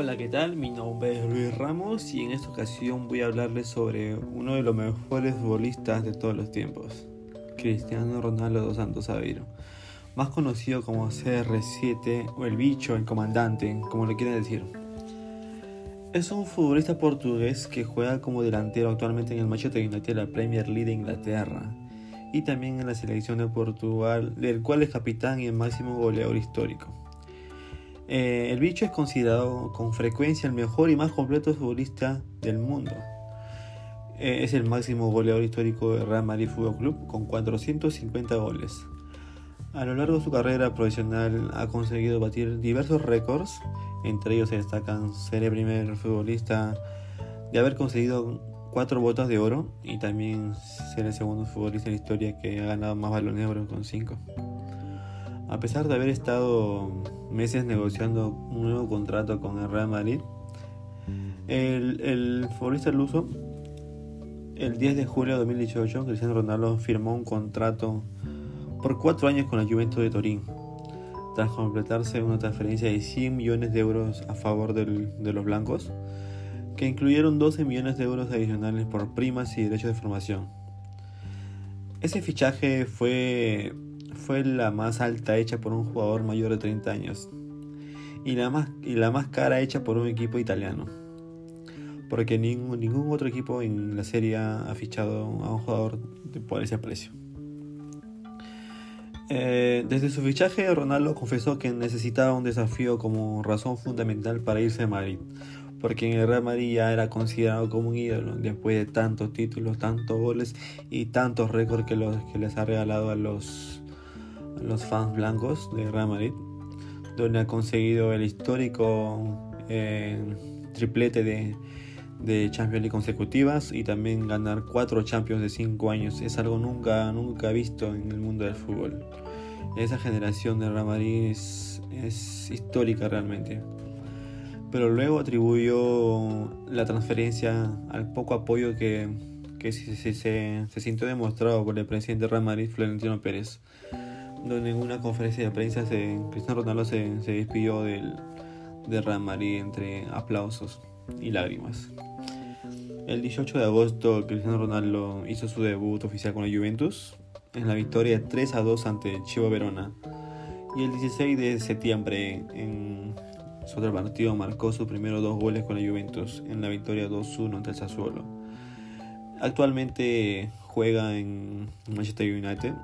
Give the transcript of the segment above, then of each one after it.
Hola, ¿qué tal? Mi nombre es Luis Ramos y en esta ocasión voy a hablarles sobre uno de los mejores futbolistas de todos los tiempos, Cristiano Ronaldo dos Santos Aveiro, más conocido como CR7 o el bicho, el comandante, como le quieren decir. Es un futbolista portugués que juega como delantero actualmente en el Manchester United de la Premier League de Inglaterra y también en la selección de Portugal, del cual es capitán y el máximo goleador histórico. Eh, el bicho es considerado con frecuencia el mejor y más completo futbolista del mundo. Eh, es el máximo goleador histórico del Real Madrid Fútbol Club con 450 goles. A lo largo de su carrera profesional ha conseguido batir diversos récords, entre ellos se destacan ser el primer futbolista de haber conseguido cuatro botas de oro y también ser el segundo futbolista en la historia que ha ganado más balones de oro con cinco. A pesar de haber estado meses negociando un nuevo contrato con el Real Madrid, el, el futbolista luso, el 10 de julio de 2018, Cristiano Ronaldo firmó un contrato por cuatro años con la Juventus de Turín, tras completarse una transferencia de 100 millones de euros a favor de los blancos, que incluyeron 12 millones de euros adicionales por primas y derechos de formación. Ese fichaje fue fue la más alta hecha por un jugador mayor de 30 años y la más, y la más cara hecha por un equipo italiano. Porque ningún, ningún otro equipo en la serie ha fichado a un jugador por ese precio. Eh, desde su fichaje, Ronaldo confesó que necesitaba un desafío como razón fundamental para irse a Madrid, porque en el Real Madrid ya era considerado como un ídolo después de tantos títulos, tantos goles y tantos récords que, los, que les ha regalado a los, los fans blancos de Real Madrid, donde ha conseguido el histórico eh, triplete de, de Champions League consecutivas y también ganar cuatro Champions de cinco años. Es algo nunca, nunca visto en el mundo del fútbol. Esa generación de Real Madrid es, histórica realmente. Pero luego atribuyó la transferencia al poco apoyo que, que se, se, se, sintió demostrado por el presidente de Real Madrid, Florentino Pérez donde en una conferencia de prensa se, Cristiano Ronaldo se, despidió del, de Real entre aplausos y lágrimas. El 18 de agosto, Cristiano Ronaldo hizo su debut oficial con la Juventus en la victoria 3 a 2 ante Chivo Verona. Y el 16 de septiembre, en su otro partido, marcó sus primeros dos goles con la Juventus en la victoria 2-1 ante el Sassuolo. Actualmente juega en Manchester United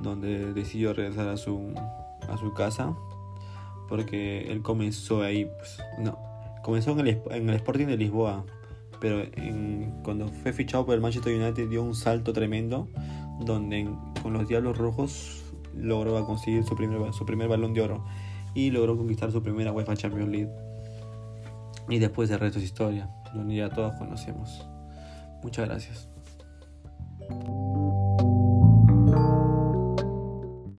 donde decidió regresar a su, a su casa porque él comenzó ahí, pues, no, comenzó en el, en el Sporting de Lisboa, pero cuando fue fichado por el Manchester United dio un salto tremendo, donde con los Diablos Rojos logró conseguir su primer, su primer balón de oro y logró conquistar su primera UEFA Champions League. Y después el resto es historia, donde ya todos conocemos. Muchas gracias.